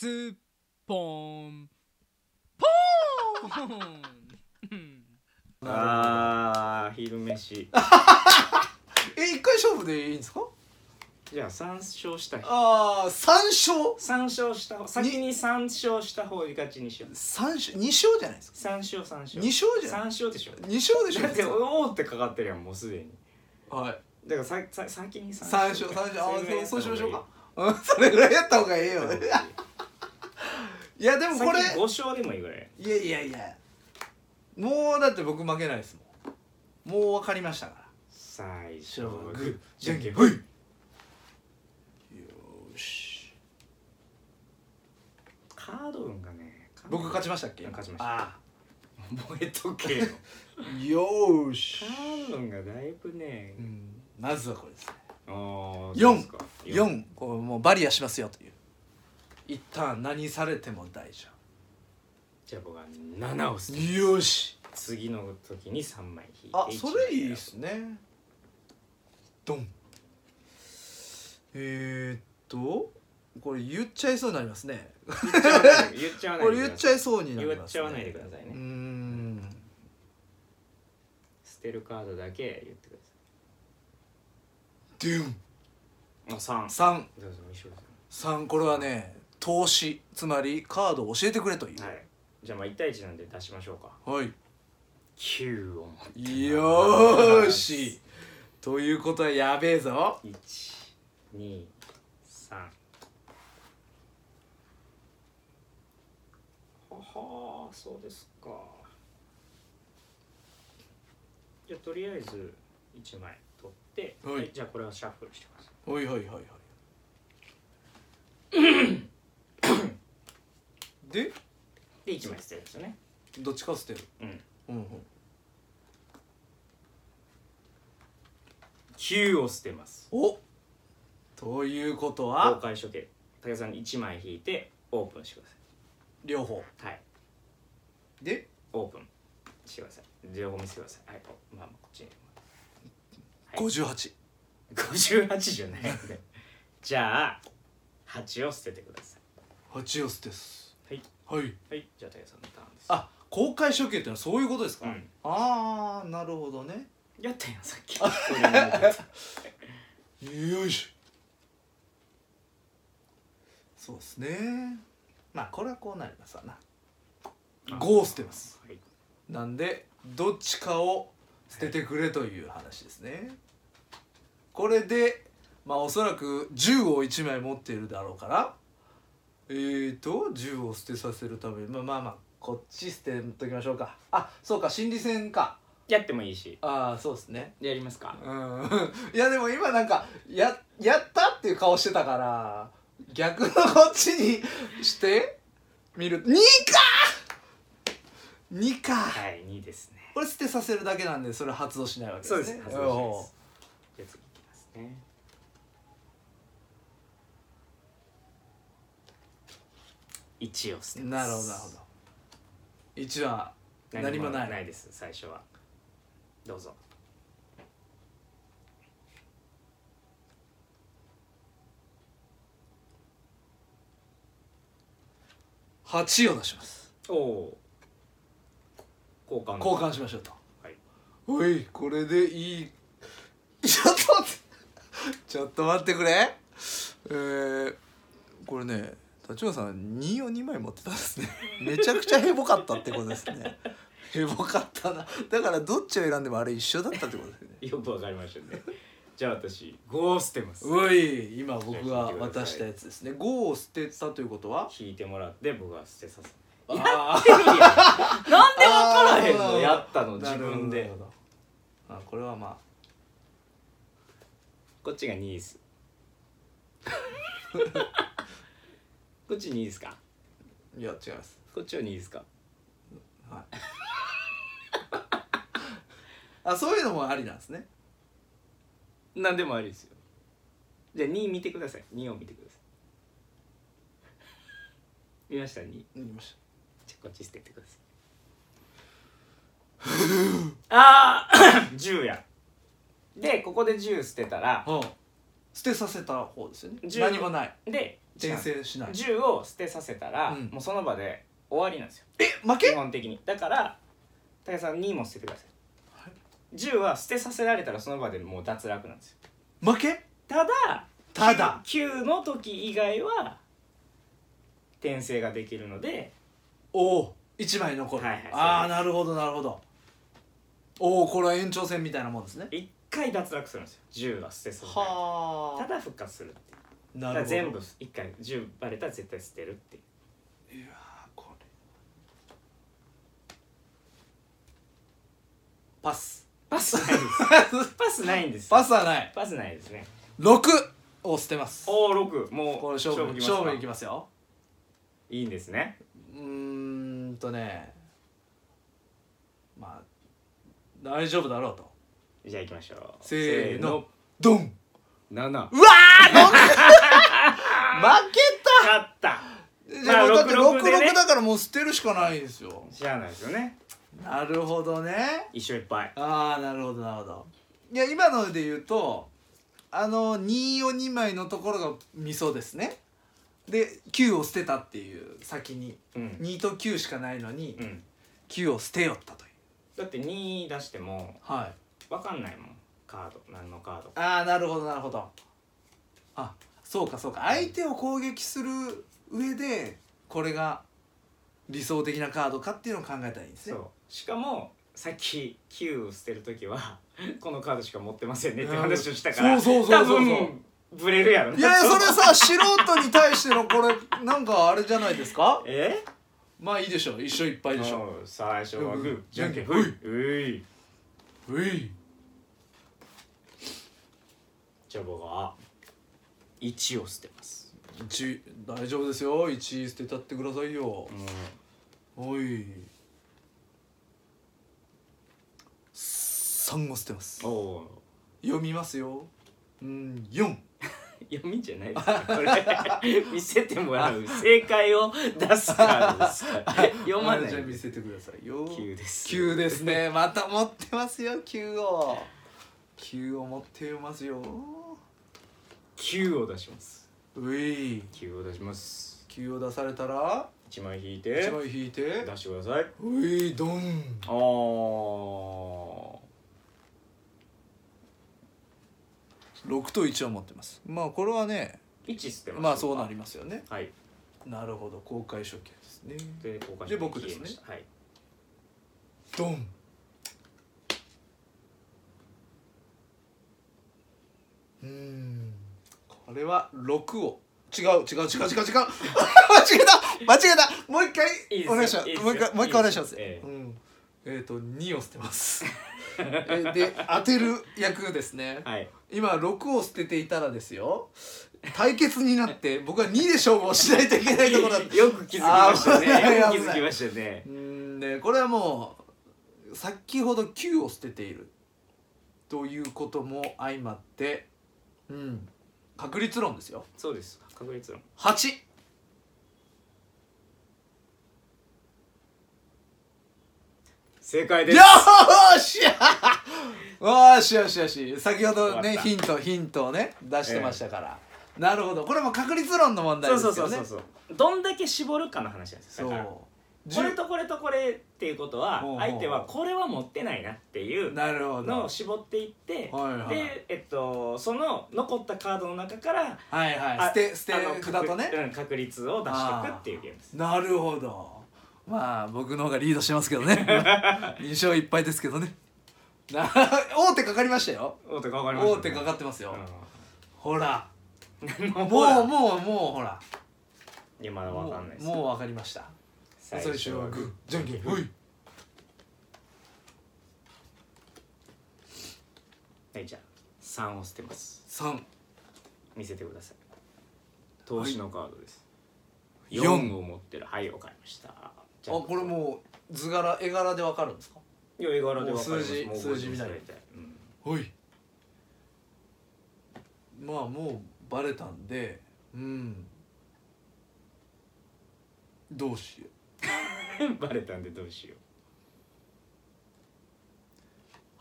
スッポン。ポーン。うんあー昼飯。え一回勝負でいいんですか？じゃあ3勝した人ああ三勝？3勝した方先に3勝した方が勝ちにしよう。三勝？二勝じゃないですか。3勝3勝。二勝じゃ3ない？勝でしょ。二勝でしょ。だって「おお」ってかかってるやんもうすでに。はい。だからささ先に3三勝三勝。あそれぐらいーそうそうしましょうやっかうんそれぐらいやった方がいいよ。た方がいやでもこれ先5勝でもいいぐらい。いやいやいや。もうだって僕負けないですもん。もう分かりましたから。最初はグーじゃんけんほい。よーし。カード運がね僕勝ちましたっけ？勝ちました。あ燃えとけよ。ー よーし。カード運がだいぶねうん。まずはこれですね。あー四。そうですか。4こうもうバリアしますよという一旦何されても大丈じゃあ僕は7を捨て。夫よし。次の時に3枚引いてあ一それいい枚ですね。ドン。えー、っとこれ言っちゃいそうになりますね。言っちゃわないこれ言っちゃいいそうになります、ね、言っちゃわないでくださいねうーん。捨てるカードだけ言ってくだドゥン。さいあ3 3どうぞ一緒で3これはね投資つまりカードを教えてくれという。すはい。じゃあまあ1対1なんで出しましょうか。はい。9を持ってます。よーし。ということはやべえぞ。123ははそうですか。じゃあとりあえず1枚取って、はいじゃあこれはシャッフルしてください。はいはいはいはいでで1枚捨てるんですよね。どっちか捨てる？うん。うんうん。9を捨てます。お！ということ公は開処刑。武さんに1枚引いてオープンしてくだ両方？さいはい。で？オープン。してください。両方見せてください。はい。おまあまあこっちに、はい、58 58じゃないねじゃあ8を捨ててくださ8を捨てすはい。はいはいじゃあ武さんのターンです。あ公開処刑ってのはそういうことですか、うん。ああなるほどね。やったやんさっき。よいしょそうですね。まあこれはこうなりますわな5を捨てます。はい。なんでどっちかを捨ててくれという話ですね。これでまあおそらく銃を1枚持っているだろうからえーと銃を捨てさせるためにまあまあまあこっち捨てときましょうか。あそうか心理戦か。やってもいいし。ああそうですね。やりますか。うん。いやでも今なんかややったっていう顔してたから逆のこっちにしてみる。2か！2か！はい2ですね。これ捨てさせるだけなんでそれ発動しないわけですね。そうです発動しないおです。じゃあ次いきますね1を捨てーます。なるほどなるほど。1は何もない。ないです最初は。どうぞ。8を出します。おお交換。交換しましょうと。はい。おいこれでいい。ちょっと待って。ちょっと待ってくれ。えー、これね立花さん2を2枚持ってたんですね。めちゃくちゃヘボかったってことですね。ヘボかったな。だからどっちを選んでもあれ一緒だったってことですね。よくわかりましたね。じゃあ私5を捨てます。おい今僕が渡したやつですね。5を捨てたということは？引いてもらって僕は捨てさせあ なんでわからへんのあー。やったの自分で。あこれはまこっちが2です こっち2ですか？あいや違います。こっちは2ですか？はい。あそういうのもありなんですね。何でもありですよ。じゃあ2見てください。2を見てください。見ました？2言いましじゃあこっち捨ててください。ああ10 や。でここで10捨てたらたうん。捨てさせた方ですよね。10何もない。で転生しない。10を捨てさせたら、うん。もうその場で終わりなんですよ。え負基け本的に。だから武井さん2も捨ててください、はい。10は捨てさせられたらその場でもう脱落なんですよ。負け？ただただ。9, の時以外は転生ができるのでおお1枚残る、はいはいああなるほどなるほど。おおこれは延長戦みたいなもんですね。1回脱落するんですよ。10は捨てさせられたはだ復活するっていう。なだから全部1回10バレたら絶対捨てるっていう。いやーこれ。パス。パスないです。パスないんですよ。パスはない。パスないですね。6を捨てます。おお6もうこれ勝負勝負いきますよ。いいんですね。うーんとね。まあ大丈夫だろうと。じゃあ行きましょう。せーの。ドン7うわーどん 負け勝った。たじゃあもうだってまあ66でね。66だからもう捨てるしかないんですよ。しゃあないですよね。なるほどね。一緒いっぱい。ああなるほどなるほど。いや今ので言うとあの2を2枚のところがミソですね。で9を捨てたっていう先に。うん、2と9しかないのにうん、9を捨てよったという。だって2出してもはい。分かんないもんカード何のカードか。ああなるほどなるほど。あそうかそうか。相手を攻撃する上でこれが理想的なカードかっていうのを考えたらいいんですね。そう。しかもさっき9を捨てる時は このカードしか持ってませんねって話をしたからそうそうそうそうそう。ブレるやろ。ないやいやそれさ素人に対してのこれなんかあれじゃないですか？え？まあいいでしょう。一緒いっぱいでしょう。ん最初はグーうんじゃんけんほい。うい。ういじゃあ僕は1を捨てます。1大丈夫ですよ。1捨てたってくださいよ。うん。おい。3を捨てます。読みますよ。うん4 読みじゃないですかこれ。見せてもらう。正解を出すカードですから。読まないじゃあ見せてくださいよ。9です。9ですね。また持ってますよ9を。9を持ってますよ9を出します。うい。9を出します。9を出されたら？1枚引いて。1枚引いて。出してください。ういドン。あー。6と1を持ってます。まあこれはね1捨てますまあそうなりますよね。はい。なるほど。公開処刑ですね。で交換で僕ですね。消えました。はい。ドン。うーんこれは6を。違う違う違う違う違う。間違えた。間違えた。もう一回。いいですよ。お願いします。いいですよ。もう一回もう一回お願いします。ええ。うん。えっ、と2を捨てます。えで当てる役ですね。はい。今6を捨てていたらですよ。対決になって僕は2で勝負をしないといけないところだった。よく気づきましたね。あー危ない。よく気づきましたね。うーんでこれはもう先ほど9を捨てている。ということも相まってうん確率論ですよ。そうです。確率論。8正解です。よーし。よしよしよし。先ほどねヒントヒントをね出してましたから、なるほど。これも確率論の問題そうですよね。そうそうそうそうどんだけ絞るかの話なんですそうよだからこれとこれとこれっていうことは相手はこれは持ってないなっていうなるほど。のを絞っていってでえっとその残ったカードの中からはいはい。あ捨て捨て札とね。確率を出していくっていうゲームです。なるほど。まあ僕の方がリードしてますけどね。2勝1敗ですけどね。な 大手かかりましたよ。大手かかりました大手かかってますよ、うほら。んもうもうもうほら。いやまだわかんないですもうもう分かりました最最初はグーじゃんけん。ほい。はいじゃあ3を捨てます。3見せてください。投資のカードです、四。4を持ってる。はいわかりました。あこれもう図柄絵柄で分かるんですか？いや絵柄でわかります。もう数字もう数字見ない。覚えてます大体うん。ほい。まあもうバレたんでうん。どうしよう バレたんでどうしよう。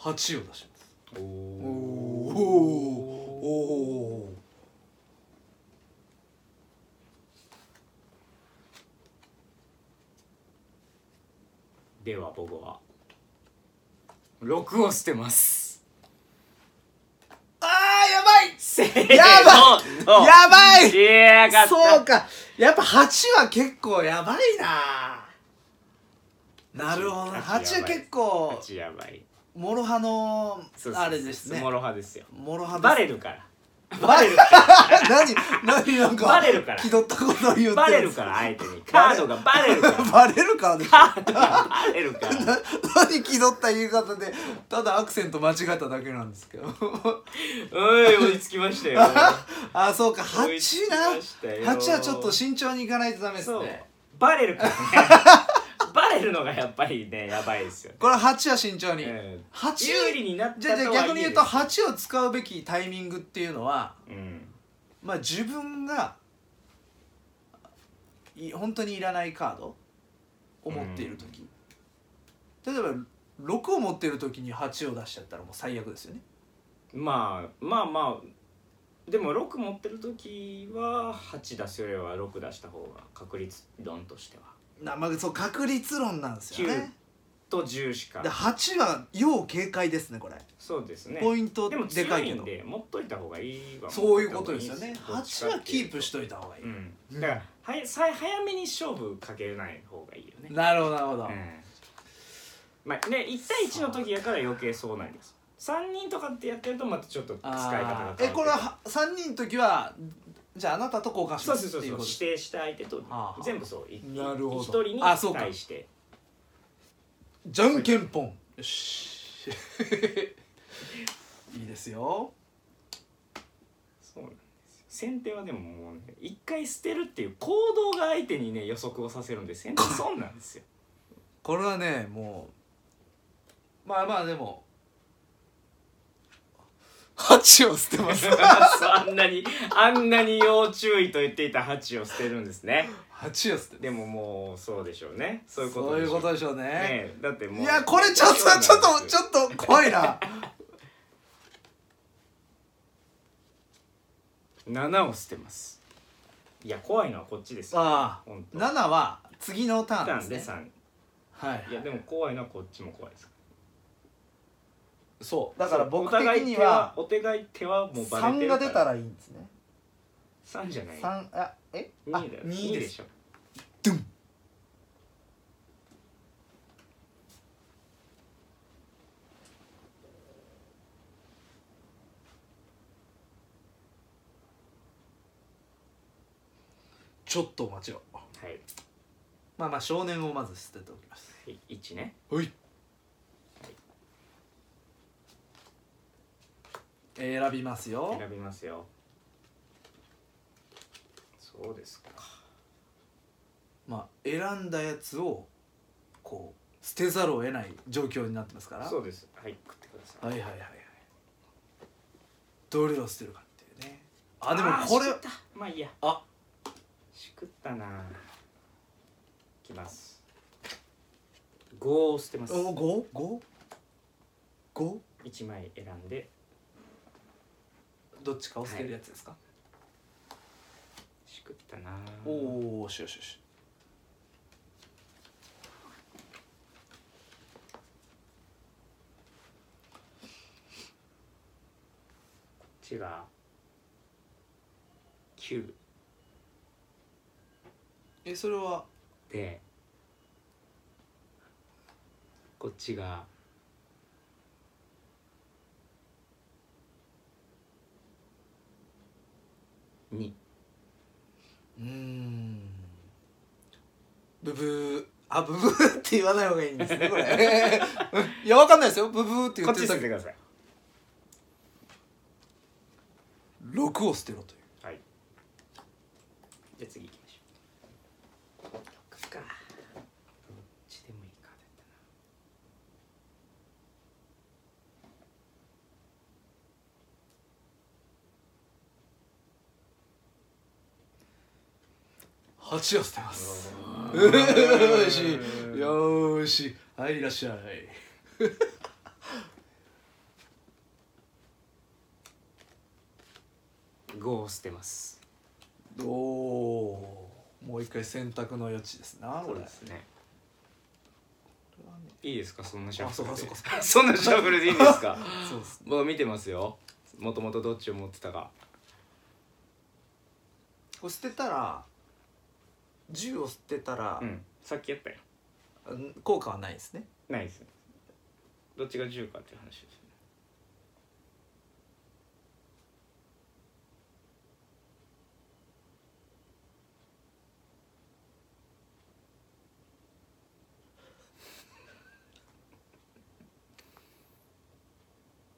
8を出します。うおおおおでは僕は。6を捨てます。あーやばい。せーの。やばい。やばい。やそうか。やっぱ8は結構やばいな。なるほど8 8は結構8やばい。モロハのそうそう。あれですね。モロハですよ。モロハです。バレるからババレる 何何なんかバレるから。気取ったことを言って。るバレるから相手に。カードがバレるから。バレるから。ねカードがバレるから。な何気取った言い方でただアクセント間違っただけなんですけど。おい追いつきましたよ。あそうか追いつき8なましたよ。8はちょっと慎重にいかないとダメですね。バレるからねるのがやっぱりねやばいですよこれ8は慎重に、うん8有利になったじゃあじゃあ逆に言うと8を使うべきタイミングっていうのはうん。まあ自分がい本当にいらないカードを持っている時、例えば6を持っている時に8を出しちゃったらもう最悪ですよね。まあまあまあでも6持ってる時は8出すよりは6出した方が確率論としてはなまあそう確率論なんですよね。と10しか。で8は要警戒ですねこれ、そうですね。ポイントでもでかいけど。で持っといた方がいいわ。そういうことですよね。どっちか8はキープしといた方がいい、うん。だからはやさ早めに勝負かけない方がいいよね。なるほどなるほど、うん。まあね1対1の時やから余計そうなります3人とかってやってるとまたちょっと使い方が変わってえこれは3人の時はじゃああなたと交換しそうますそうそうそうっていうこと。指定した相手とはあ。全部そう。いなるほど。一人にあそうか。対して。じゃんけんぽん。よし。いいですよ。そうなんですよ。先手はでももうね一回捨てるっていう行動が相手にね予測をさせるんで先手損なんですよ。これはねもうまあまあでも8を捨てます。あんなにあんなに要注意と言っていた8を捨てるんですね。8を捨てでももうそうでしょうね。そういうことそういうことででしょうね。ねだってもういやこれちょっとちょっとちょっと怖いな。7を捨てます。いや怖いのはこっちですよ。ああ7は次のターンですね。ではい。3いやでも怖いのはこっちも怖いですそう。だから僕的お互いには手お互い手はもうバレて3るから。が出たらいいんですね。3じゃない。三あえ？2あだよ。2 2でしょ。ドゥン。ちょっとお待ちを。はい、まあまあ少年をまず捨てておきます。はい、1ね。はい選びますよ。選びますよ。そうですか。まあ選んだやつをこう捨てざるを得ない状況になってますから。そうです。はい食ってください。はいはいはいはい。どれを捨てるかっていうね。あでもーこれしくった。まあいいや。あ。しくったな。いきます。5を捨てます。お五？五？五？1枚選んでどっちかを捨てるやつですか、しくったな。おおしよしよし。こっちが9えそれは？でこっちが2うーん。ブブー。あブブーって言わない方がいいんですねこれ。いやわかんないですよ。ブブーって言こってちっる時捨ててください。6を捨てろというはいじゃあ次行きましょう6かどっちでもいいかだったな8を捨てます。よーしよーしはいいらっしゃい。5を捨てます。おおーもう一回選択の余地ですなこれ。そうですね。いいですか？そんなシャッフルで。そんなシャッフルでいいんですか？そうです僕見てますよ。もともとどっちを持ってたか。これ捨てたら銃を捨てたらう、ん。さっきやったようん。効果はないですね。ないですどっちが10かっていう話ですね。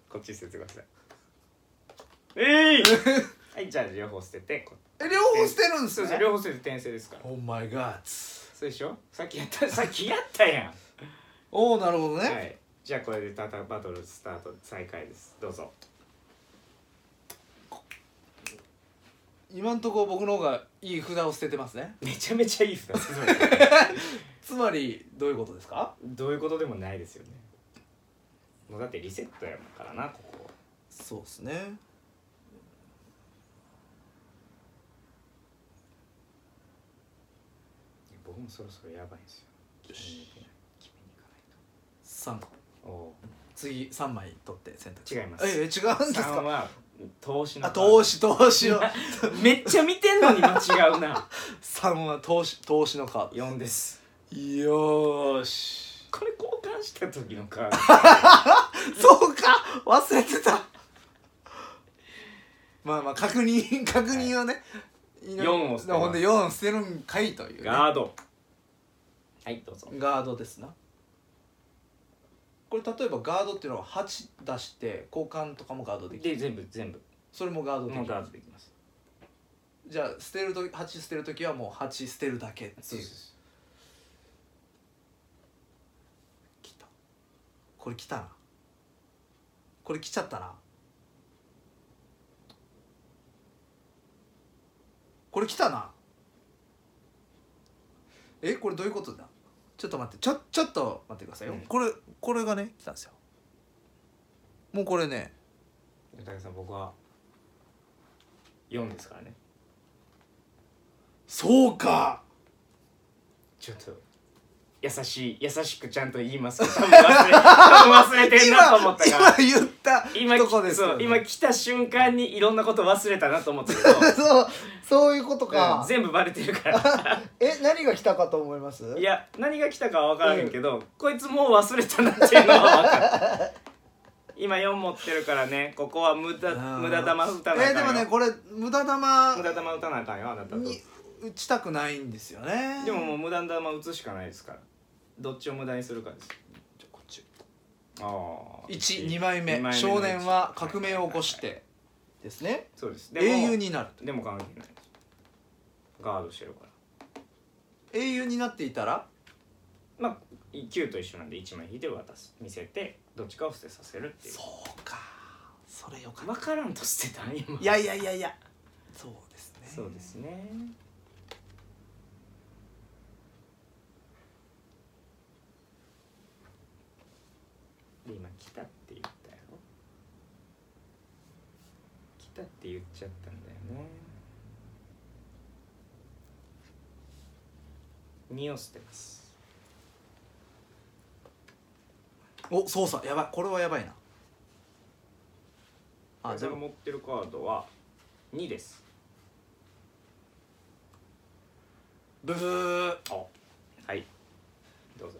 こっち捨ててください。えい！はいじゃあ両方捨ててこえ両方捨てるんですね？そうです両方捨てて転生ですから。オーマイガーそうでしょ？さっきやった さっきやったやん。おおなるほどね、はい、じゃあこれでタタバトルスタート再開です。どうぞ。今んところ僕の方がいい札を捨ててますね。めちゃめちゃいい札。つまりどういうことですか？どういうことでもないですよね。もうだってリセットやからなここ。そうですねいや僕もそろそろやばいんですよ。よし決めに決めに行か3ない。とお次3枚取って選択違います。ええ違うんですか？3は投資のあ投資投資を めっちゃ見てんのに間違うな。3は投資投資のカード。4です。よーし。これ交換した時のカード。そうか。忘れてた。まあまあ確認確認をね、い四を捨てます。ほんで4捨てるんかいという、ね、ガード。はいどうぞ。ガードですな。これ例えばガードっていうのは8出して交換とかもガードできる。で全部全部。それもガードできもうるガードできます。じゃあ捨てると8捨てる時はもう8捨てるだけっていう。す。来た。これ来たな。これ来ちゃったなこれ来たな。えこれどういうことだ？ちょっと待って。ちょちょっと待ってくださいよ、うん。これこれがね来たんですよ。もうこれね。武さん僕は4ですからね。そうか。ちょっと優しい優しくちゃんと言います。多分忘れ多分忘れてんなと思ったから。今言った今とこですそうよね今来た瞬間にいろんなこと忘れたなと思ったけど、そうそういうことうん全部バレてるから。え何が来たかと思います？いや何が来たかは分からへんけど、こいつもう忘れたなっていうのは分かる。今4持ってるからねここは無駄無駄玉打たなあかんよ。えーでもねこれ無駄玉無駄玉打たなあかんよあなたと。に打ちたくないんですよね。でももう無駄玉打つしかないですからどっちを無駄にするかです。じゃあこっち。ああ。12枚目。二枚目の少年は革命を起こして。ですね。そうです。でも英雄になるでも関係ないです。ガードしてるから。英雄になっていたら？まあ9と一緒なんで1枚引いて渡す。見せてどっちかを捨てさせるっていう。そうか。それよかっ分からんと捨てたん今たいやいやいやいや。そうですね。そうですねで今来たって言ったやろ来たって言っちゃったんだよね。2を捨てます。お操作やばい。これはやばいな。ああじゃ持ってるカードは2です。ブー。はい。どうぞ。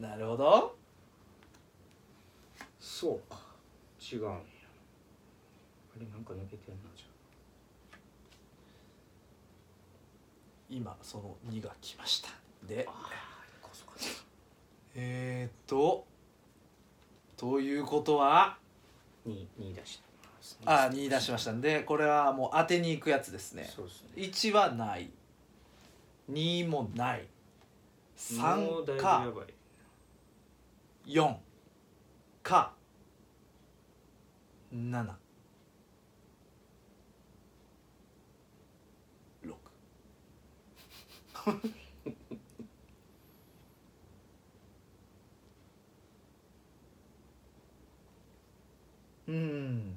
なるほど。そうか。違うあれなんか抜けてんなじゃ今その2が来ました。でえー、っとということは2 2出しあ2出しましたんでこれはもう当てに行くやつですね。そうですね。1はない。2もない。もうだ3いぶやかばい。4か。7 6 うん。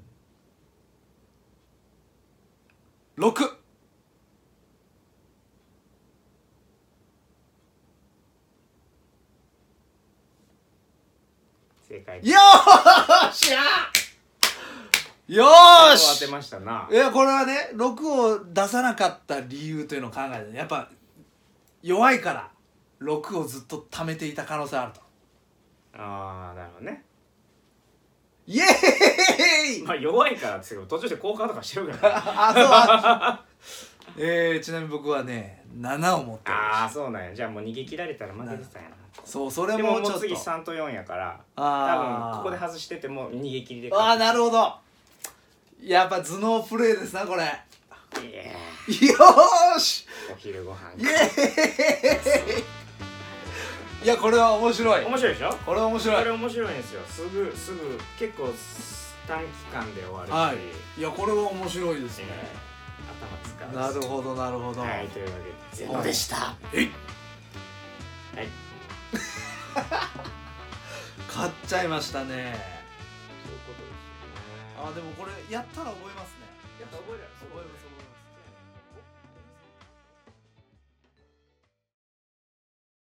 6正解よーし。ゃよー当してましたな。いやこれはね6を出さなかった理由というのを考えてやっぱ弱いから6をずっと貯めていた可能性あると。ああなるほどね。イエーイ！まあ弱いからって言うけど途中で交換とかしてるから。あそうあえー、ちなみに僕はね7を持ってるああそうなんや。じゃあもう逃げ切られたら負けてたんやな。そうそれでももうもちょっと。次3と4やから多あー分ここで外してても逃げ切りでああなるるほど。やっぱ頭脳プレイですなこれよし。ーお昼ご飯イエーイ。いやこれは面白い。面白いでしょ？これは面白い。これ面白いんですよ。すぐすぐ結構短期間で終わるし、はい。いやこれは面白いですね、えー頭使うなるほどなるほど、はいというわけで。ゼロでした。えい。はい。買っちゃいましたね。そういうことですよね。あでもこれやったら覚えますね。やっぱ覚える覚えます覚えます